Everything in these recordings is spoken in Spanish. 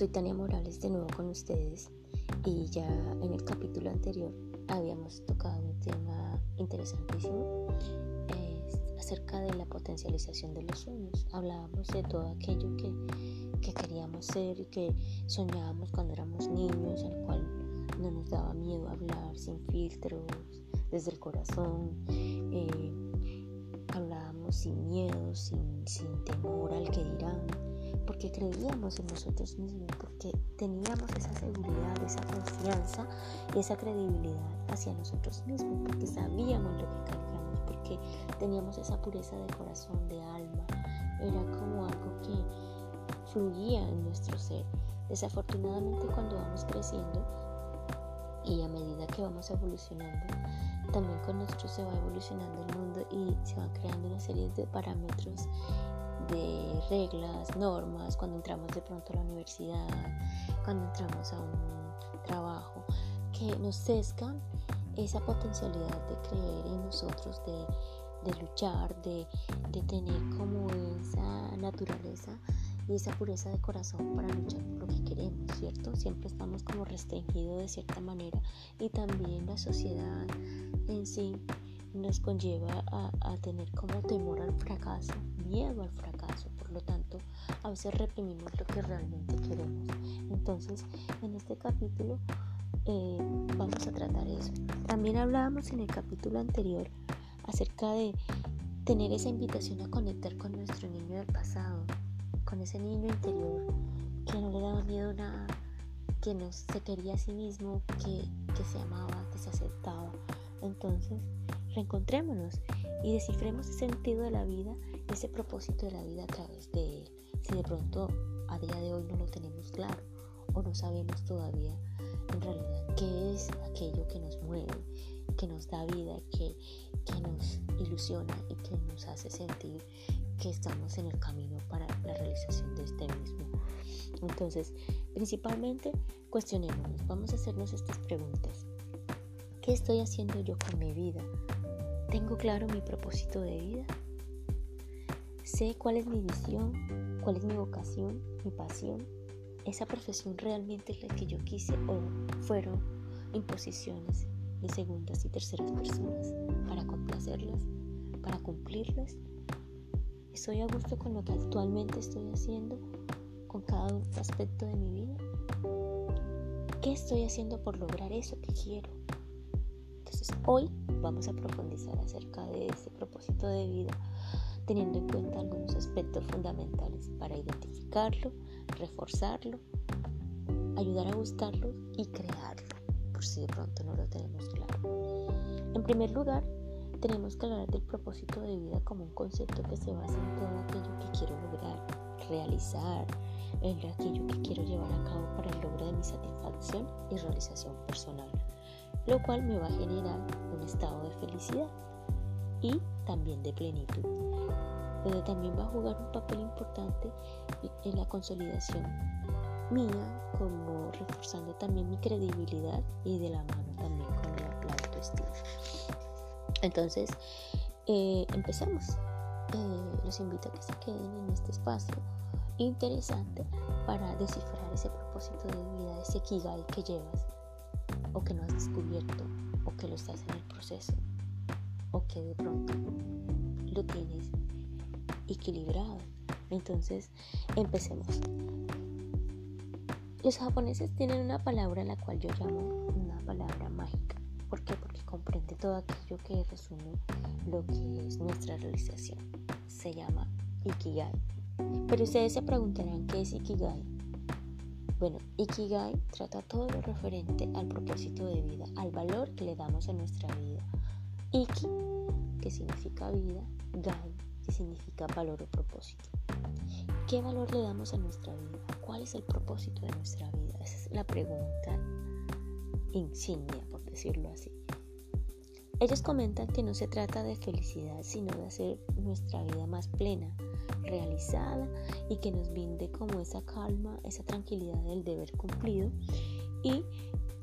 soy Tania Morales de nuevo con ustedes y ya en el capítulo anterior habíamos tocado un tema interesantísimo acerca de la potencialización de los sueños. Hablábamos de todo aquello que, que queríamos ser y que soñábamos cuando éramos niños, al cual no nos daba miedo hablar sin filtros, desde el corazón. Eh, hablábamos sin miedo, sin, sin temor al que dirán, porque creíamos en nosotros mismos, porque teníamos esa seguridad, esa confianza y esa credibilidad hacia nosotros mismos, porque sabíamos lo que cargábamos, porque teníamos esa pureza de corazón, de alma. Era como algo que fluía en nuestro ser. Desafortunadamente cuando vamos creciendo y a medida que vamos evolucionando, también con nosotros se va evolucionando el mundo y se van creando una serie de parámetros de reglas, normas, cuando entramos de pronto a la universidad, cuando entramos a un trabajo, que nos sesgan esa potencialidad de creer en nosotros, de, luchar, de, de, tener como esa naturaleza y esa pureza de corazón para luchar por lo que queremos, ¿cierto? Siempre estamos como restringidos de cierta manera y también la sociedad en sí nos conlleva a, a, tener como temor al fracaso, miedo al fracaso, por lo tanto a veces reprimimos lo que realmente queremos. Entonces en este capítulo eh, vamos a tratar eso. También hablábamos en el capítulo anterior acerca de tener esa invitación a conectar con nuestro niño del pasado, con ese niño interior que no le daba miedo nada, que no se quería a sí mismo, que, que se amaba, que se aceptaba. Entonces, reencontrémonos y descifremos ese sentido de la vida, ese propósito de la vida a través de él. Si de pronto a día de hoy no lo tenemos claro o no sabemos todavía en realidad qué es aquello que nos mueve, que nos da vida, que, que nos ilusiona y que nos hace sentir que estamos en el camino para la realización de este mismo. Entonces, principalmente cuestionémonos, vamos a hacernos estas preguntas. ¿Qué estoy haciendo yo con mi vida? ¿Tengo claro mi propósito de vida? ¿Sé cuál es mi visión? ¿Cuál es mi vocación? ¿Mi pasión? esa profesión realmente es la que yo quise o fueron imposiciones de segundas y terceras personas para complacerlas, para cumplirlas. ¿Estoy a gusto con lo que actualmente estoy haciendo, con cada aspecto de mi vida? ¿Qué estoy haciendo por lograr eso que quiero? Entonces hoy vamos a profundizar acerca de ese propósito de vida, teniendo en cuenta algunos aspectos fundamentales para identificarlo, reforzarlo, ayudar a buscarlo y crearlo, por si de pronto no lo tenemos claro. En primer lugar, tenemos que hablar del propósito de vida como un concepto que se basa en todo aquello que quiero lograr, realizar, en aquello que quiero llevar a cabo para el logro de mi satisfacción y realización personal, lo cual me va a generar un estado de felicidad y también de plenitud donde también va a jugar un papel importante en la consolidación mía, como reforzando también mi credibilidad y de la mano también con la, autoestima. Entonces, eh, empecemos. Eh, los invito a que se queden en este espacio interesante para descifrar ese propósito de vida, ese kigai que llevas o que no has descubierto o que lo estás en el proceso o que de pronto lo tienes equilibrado. Entonces, empecemos. Los japoneses tienen una palabra la cual yo llamo una palabra mágica. ¿Por qué? Porque comprende todo aquello que resume lo que es nuestra realización. Se llama Ikigai. Pero ustedes se preguntarán qué es Ikigai. Ikigai trata todo lo referente al propósito de vida, al valor que le damos a nuestra vida. Iki, que significa vida, Gai, significa valor o propósito. ¿Qué valor le damos a nuestra vida? ¿Cuál es el propósito de nuestra vida? Esa es la pregunta insignia, por decirlo así. Ellos comentan que no se trata de felicidad, sino de hacer nuestra vida más plena, realizada y que nos brinde como esa calma, esa tranquilidad del deber cumplido y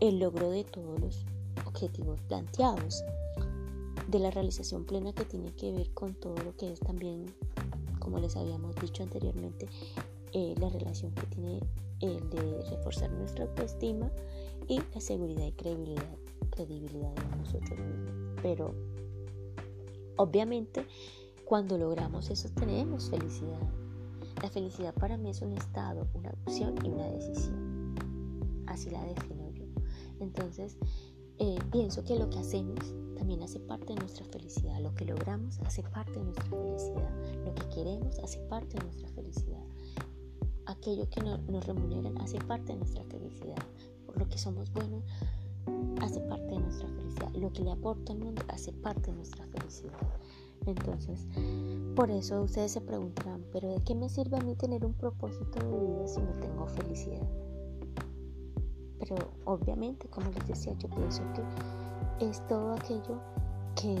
el logro de todos los objetivos planteados de la realización plena que tiene que ver con todo lo que es también, como les habíamos dicho anteriormente, eh, la relación que tiene el de reforzar nuestra autoestima y la seguridad y credibilidad, credibilidad de nosotros mismos. Pero obviamente cuando logramos eso tenemos felicidad. La felicidad para mí es un estado, una opción y una decisión. Así la defino yo. Entonces, eh, pienso que lo que hacemos también hace parte de nuestra felicidad. Lo que logramos hace parte de nuestra felicidad. Lo que queremos hace parte de nuestra felicidad. Aquello que nos remuneran hace parte de nuestra felicidad. Por lo que somos buenos hace parte de nuestra felicidad. Lo que le aporta al mundo hace parte de nuestra felicidad. Entonces, por eso ustedes se preguntarán, pero ¿de qué me sirve a mí tener un propósito de vida si no tengo felicidad? Pero obviamente, como les decía, yo pienso que es todo aquello que,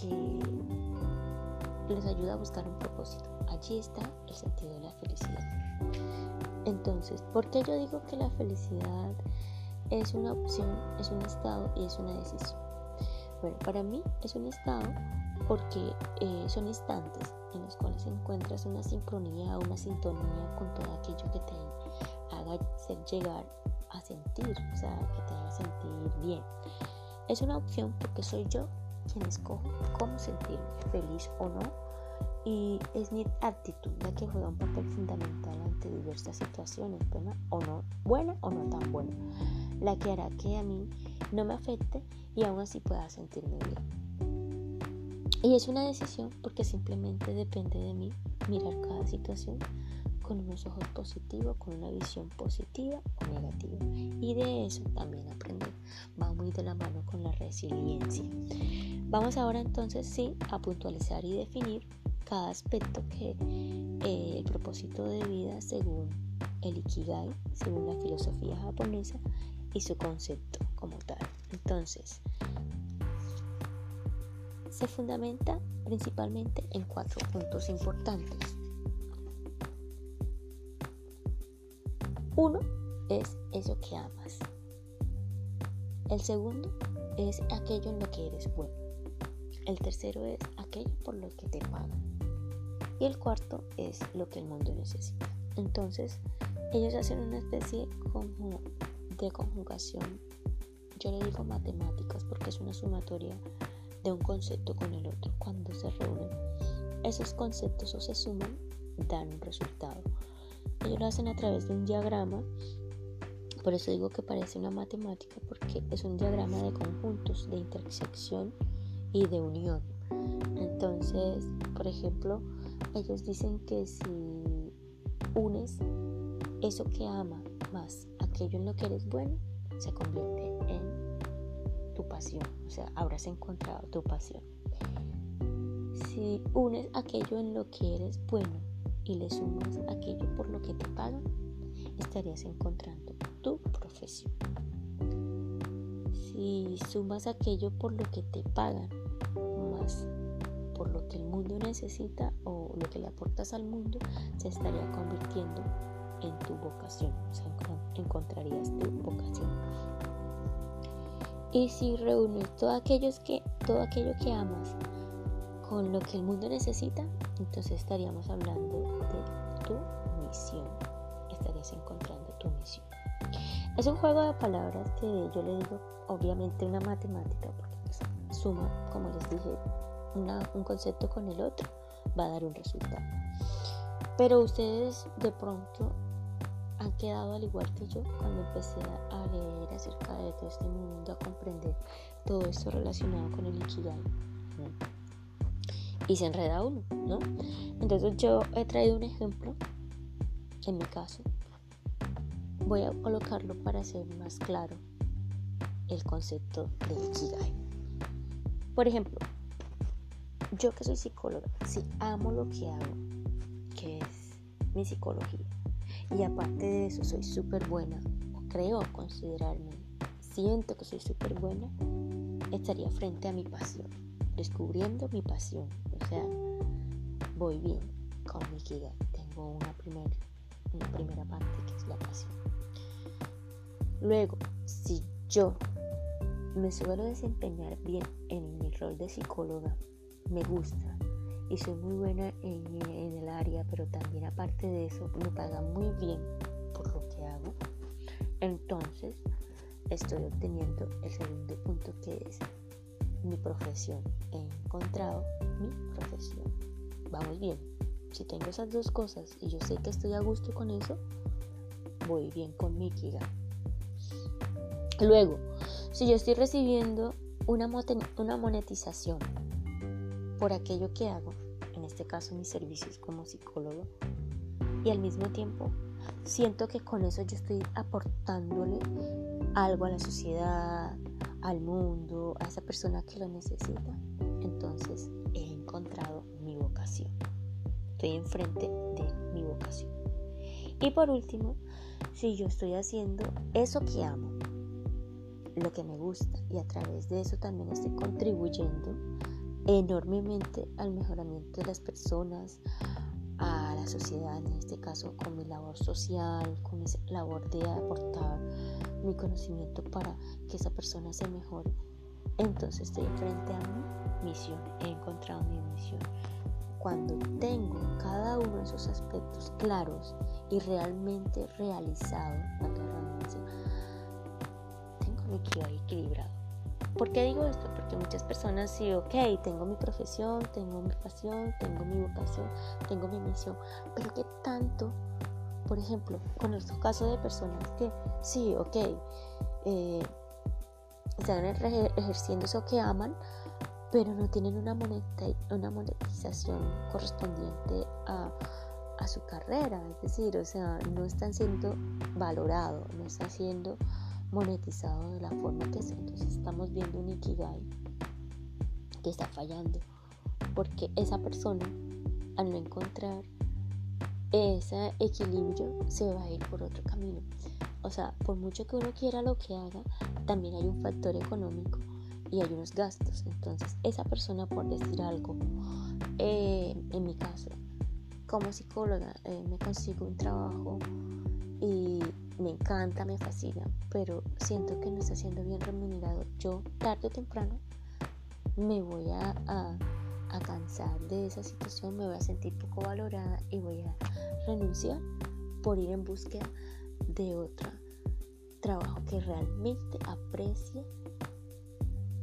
que les ayuda a buscar un propósito. Allí está el sentido de la felicidad. Entonces, ¿por qué yo digo que la felicidad es una opción, es un estado y es una decisión? Bueno, para mí es un estado porque eh, son instantes en los cuales encuentras una sincronía una sintonía con todo aquello que te haga llegar a sentir, o sea, que te haga sentir bien. Es una opción porque soy yo quien escojo cómo sentirme, feliz o no, y es mi actitud la que juega un papel fundamental ante diversas situaciones, buena o no, buena o no tan buena, la que hará que a mí no me afecte y aún así pueda sentirme bien. Y es una decisión porque simplemente depende de mí mirar cada situación con unos ojos positivos, con una visión positiva o negativa. Y de eso también aprender. Va muy de la mano con la resiliencia. Vamos ahora entonces sí a puntualizar y definir cada aspecto que eh, el propósito de vida según el Ikigai, según la filosofía japonesa y su concepto como tal. Entonces, se fundamenta principalmente en cuatro puntos importantes. Uno es eso que amas. El segundo es aquello en lo que eres bueno. El tercero es aquello por lo que te pagan. Y el cuarto es lo que el mundo necesita. Entonces, ellos hacen una especie como de conjugación. Yo le digo matemáticas porque es una sumatoria de un concepto con el otro. Cuando se reúnen esos conceptos o se suman, dan un resultado. Ellos lo hacen a través de un diagrama, por eso digo que parece una matemática, porque es un diagrama de conjuntos, de intersección y de unión. Entonces, por ejemplo, ellos dicen que si unes eso que ama más aquello en lo que eres bueno, se convierte en o sea, habrás encontrado tu pasión. Si unes aquello en lo que eres bueno y le sumas aquello por lo que te pagan, estarías encontrando tu profesión. Si sumas aquello por lo que te pagan más por lo que el mundo necesita o lo que le aportas al mundo, se estaría convirtiendo en tu vocación, o sea, encontrarías tu vocación. Y si reúnes todo, aquellos que, todo aquello que amas con lo que el mundo necesita, entonces estaríamos hablando de tu misión. Estarías encontrando tu misión. Es un juego de palabras que yo le digo, obviamente, una matemática, porque pues, suma, como les dije, un concepto con el otro, va a dar un resultado. Pero ustedes de pronto han quedado al igual que yo cuando empecé a leer acerca de todo este mundo, a comprender todo esto relacionado con el Ikigai. Y se enreda uno, ¿no? Entonces yo he traído un ejemplo, en mi caso. Voy a colocarlo para hacer más claro el concepto de Ikigai. Por ejemplo, yo que soy psicóloga, si amo lo que hago, que es mi psicología, y aparte de eso, soy súper buena, creo considerarme, siento que soy súper buena, estaría frente a mi pasión, descubriendo mi pasión. O sea, voy bien con mi Kigai. Tengo una, una primera parte que es la pasión. Luego, si yo me suelo desempeñar bien en mi rol de psicóloga, me gusta y soy muy buena en, el área, pero también aparte de eso me pagan muy bien por lo que hago, entonces estoy obteniendo el segundo punto que es mi profesión. He encontrado mi profesión. Vamos bien. Si tengo esas dos cosas y yo sé que estoy a gusto con eso, voy bien con mi Kiga. Luego, si yo estoy recibiendo una, una monetización por aquello que hago, este caso mis servicios como psicólogo, y al mismo tiempo siento que con eso yo estoy aportándole algo a la sociedad, al mundo, a esa persona que lo necesita, entonces he encontrado mi vocación. Estoy enfrente de mi vocación. Y por último, si yo estoy haciendo eso que amo, lo que me gusta, y a través de eso también estoy contribuyendo enormemente al mejoramiento de las personas, a la sociedad, en este caso con mi labor social, con mi labor de aportar mi conocimiento para que esa persona se mejore. Entonces estoy frente a mi misión, he encontrado mi misión. Cuando tengo cada uno de esos aspectos claros y realmente realizado, tengo mi equilibrio equilibrado. ¿Por qué digo esto? Porque muchas personas sí, ok, tengo mi profesión, tengo mi pasión, tengo mi vocación, tengo mi misión, pero ¿qué tanto por ejemplo, con estos casos de personas que sí, ok, eh, están ejerciendo eso que aman, pero no tienen una, una monetización correspondiente a, a, su carrera, es decir, o sea, no están siendo valorados, no están siendo monetizados de la forma que es. Entonces estamos viendo un Ikigai que está fallando, porque esa persona, al no encontrar ese equilibrio se va a ir por otro camino. O sea, por mucho que uno quiera lo que haga, también hay un factor económico y hay unos gastos. Entonces, esa persona, por decir algo, eh, en mi caso, como psicóloga, eh, me consigo un trabajo y me encanta, me fascina, pero siento que no está siendo bien remunerado. Yo, tarde o temprano, me voy a a cansar de esa situación, me voy a sentir poco valorada y voy a renunciar por ir en búsqueda de otro trabajo que realmente aprecie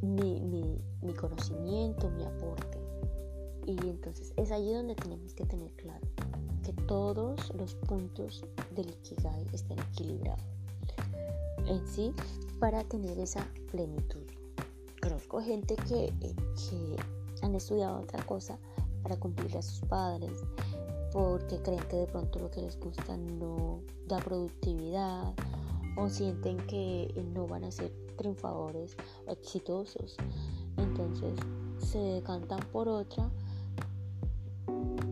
mi, mi, conocimiento, mi aporte. Y entonces es allí donde tenemos que tener claro todos los puntos del Ikigai estén equilibrados en sí para tener esa plenitud. Conozco gente que, que han estudiado otra cosa para cumplir a sus padres, porque creen que de pronto lo que les gusta no da productividad o sienten que no van a ser triunfadores o exitosos. Entonces se decantan por otra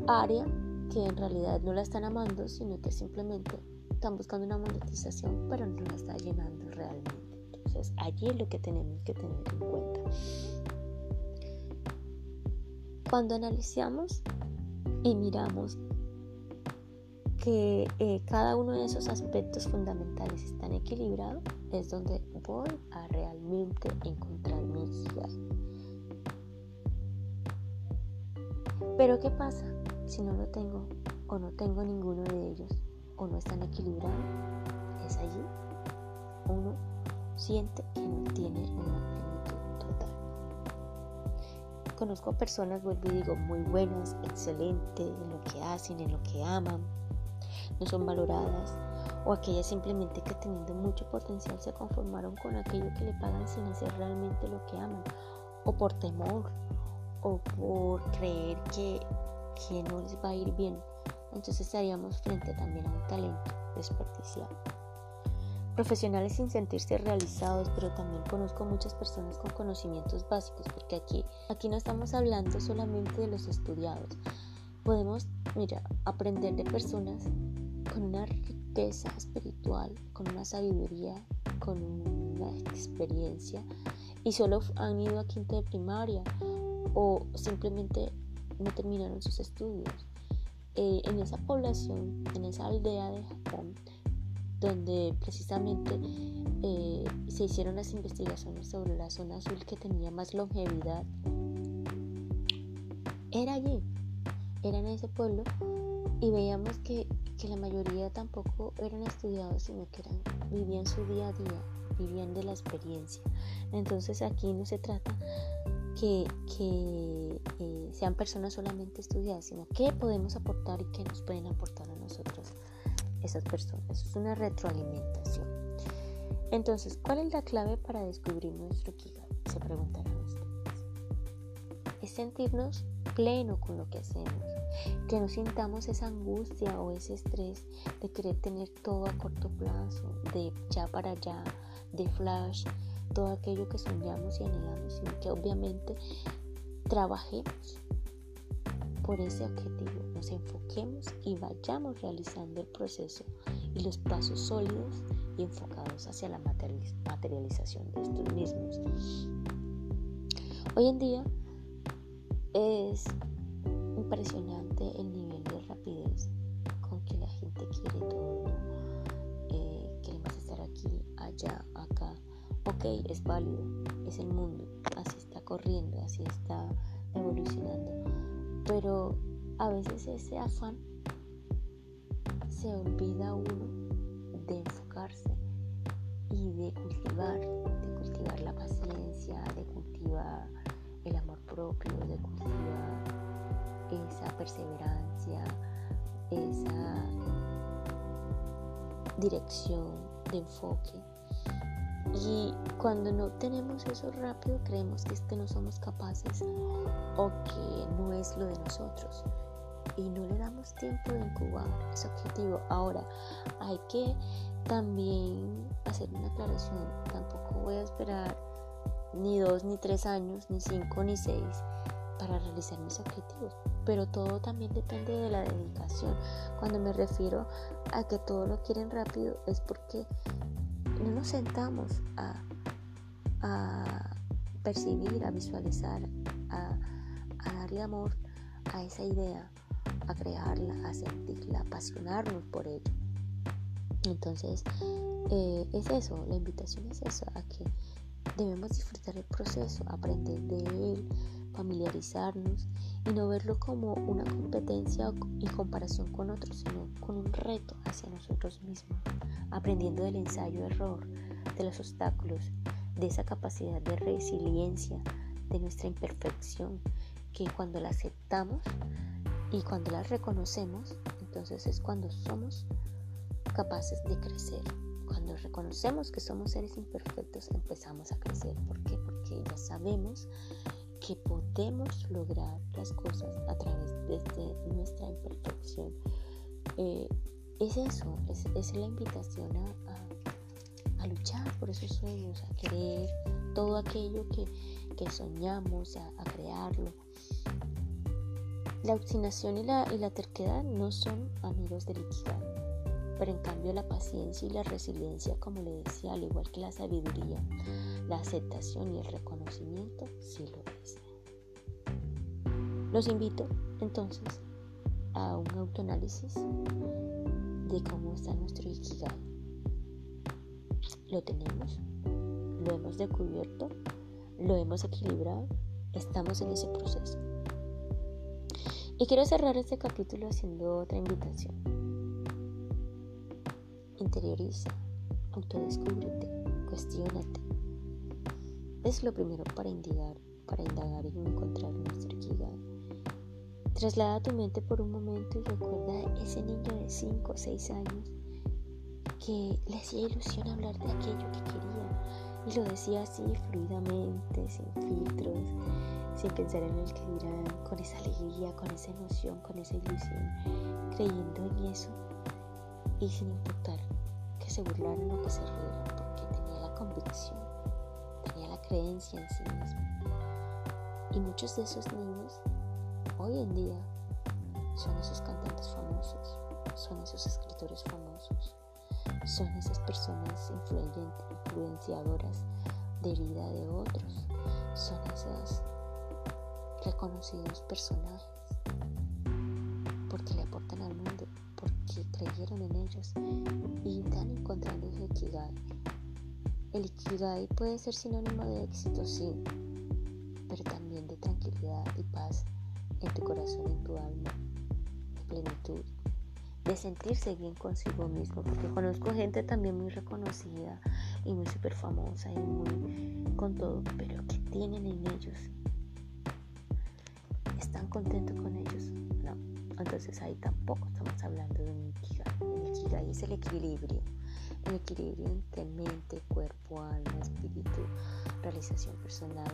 área que en realidad no la están amando, sino que simplemente están buscando una monetización, pero no la está llenando realmente. Entonces allí es lo que tenemos que tener en cuenta. Cuando analizamos y miramos que eh, cada uno de esos aspectos fundamentales están equilibrados, es donde voy a realmente encontrar mi guía. Pero ¿qué pasa si no lo tengo o no tengo ninguno de ellos o no están equilibrados? Es allí uno siente que no tiene una Conozco personas, vuelvo y digo, muy buenas, excelentes en lo que hacen, en lo que aman, no son valoradas, o aquellas simplemente que teniendo mucho potencial se conformaron con aquello que le pagan sin hacer realmente lo que aman, o por temor, o por creer que, que no les va a ir bien. Entonces estaríamos frente también a un talento desperdiciado profesionales sin sentirse realizados, pero también conozco muchas personas con conocimientos básicos, porque aquí, aquí no estamos hablando solamente de los estudiados. Podemos, mira, aprender de personas con una riqueza espiritual, con una sabiduría, con una experiencia, y solo han ido a quinto de primaria o simplemente no terminaron sus estudios. Eh, en esa población, en esa aldea de Japón, donde precisamente eh, se hicieron las investigaciones sobre la zona azul que tenía más longevidad. Era allí, eran en ese pueblo y veíamos que, que, la mayoría tampoco eran estudiados, sino que eran, vivían su día a día, vivían de la experiencia. Entonces aquí no se trata que, que eh, sean personas solamente estudiadas, sino qué podemos aportar y qué nos pueden aportar a nosotros esas personas. Es una retroalimentación. Entonces, ¿cuál es la clave para descubrir nuestro Kigai? Se preguntarán ustedes. Es sentirnos pleno con lo que hacemos, que no sintamos esa angustia o ese estrés de querer tener todo a corto plazo, de ya para allá, de flash, todo aquello que soñamos y anhelamos, sino que obviamente trabajemos por ese objetivo, nos enfoquemos y vayamos realizando el proceso y los pasos sólidos y enfocados hacia la materialización de estos mismos. Hoy en día es impresionante el nivel de rapidez con que la gente quiere todo. Eh, queremos estar aquí, allá. Es válido, es el mundo, así está corriendo, así está evolucionando. Pero a veces ese afán se olvida uno de enfocarse y de cultivar, de cultivar la paciencia, de cultivar el amor propio, de cultivar esa perseverancia, esa dirección de enfoque. Y cuando no tenemos eso rápido, creemos que es que no somos capaces o que no es lo de nosotros. Y no le damos tiempo de incubar ese objetivo. Ahora, hay que también hacer una aclaración. Tampoco voy a esperar ni dos, ni tres años, ni cinco, ni seis para realizar mis objetivos. Pero todo también depende de la dedicación. Cuando me refiero a que todo lo quieren rápido es porque no nos sentamos a, percibir, a visualizar, a, darle amor a esa idea, a crearla, a sentirla, a apasionarnos por ella. Entonces, eh, es eso, la invitación es eso, a que debemos disfrutar el proceso, aprender de él, familiarizarnos y no verlo como una competencia y comparación con otros, sino con un reto hacia nosotros mismos, aprendiendo del ensayo-error, de los obstáculos, de esa capacidad de resiliencia, de nuestra imperfección, que cuando la aceptamos y cuando la reconocemos, entonces es cuando somos capaces de crecer. Cuando reconocemos que somos seres imperfectos, empezamos a crecer. ¿Por qué? Porque ya sabemos que podemos lograr las cosas a través de, nuestra imperfección. Eh, es eso, es, la invitación a, luchar por esos sueños, a querer todo aquello que, soñamos, a, crearlo. La obstinación y la, y la terquedad no son amigos del Ikigai, pero en cambio la paciencia y la resiliencia, como le decía, al igual que la sabiduría, la aceptación y el reconocimiento sí lo es. Los invito entonces a un autoanálisis de cómo está nuestro Ikigai. Lo tenemos, lo hemos descubierto, lo hemos equilibrado, estamos en ese proceso. Y quiero cerrar este capítulo haciendo otra invitación. Interioriza, autodescúbrete, cuestionate. Es lo primero para indagar, para indagar y encontrar nuestro Ikigai. Traslada tu mente por un momento y recuerda a ese niño de 5 o 6 años que le hacía ilusión hablar de aquello que quería y lo decía así fluidamente, sin filtros, sin pensar en el que dirán, con esa alegría, con esa emoción, con esa ilusión, creyendo en eso y sin importar que se burlaran o que se rieran, porque tenía la convicción, creencia en sí mismo. Y muchos de esos niños hoy en día son esos cantantes famosos, son esos escritores famosos, son esas personas influenciadoras de vida de otros, son esos reconocidos personajes porque le aportan al mundo, porque creyeron en ellos y están encontrando su Ikigai. El Ikigai puede ser sinónimo de éxito, sí, pero también de tranquilidad y paz en tu corazón, en tu alma. plenitud, de sentirse bien consigo mismo, porque conozco gente también muy reconocida y muy súper famosa y muy con todo, pero que tienen en ellos. ¿Están contentos con ellos? No. Entonces ahí tampoco estamos hablando de un ikigai. El ikigai es el equilibrio. Entre mente, cuerpo, alma, espíritu, realización personal,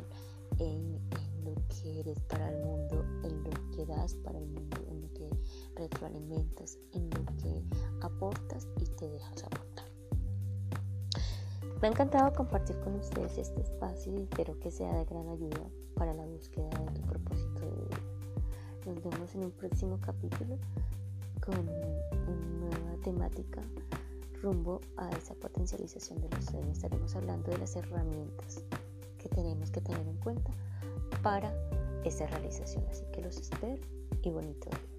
en, en lo que eres para el mundo, en lo que das para el mundo, en lo que retroalimentas, en lo que aportas y te dejas aportar. Me ha encantado compartir con ustedes este espacio y espero que sea de gran ayuda para la búsqueda de tu propósito de vida. Nos vemos en un próximo capítulo con una nueva temática rumbo a esa potencialización de los sueños. Estaremos hablando de las herramientas que tenemos que tener en cuenta para esa realización. Así que los espero y bonito día.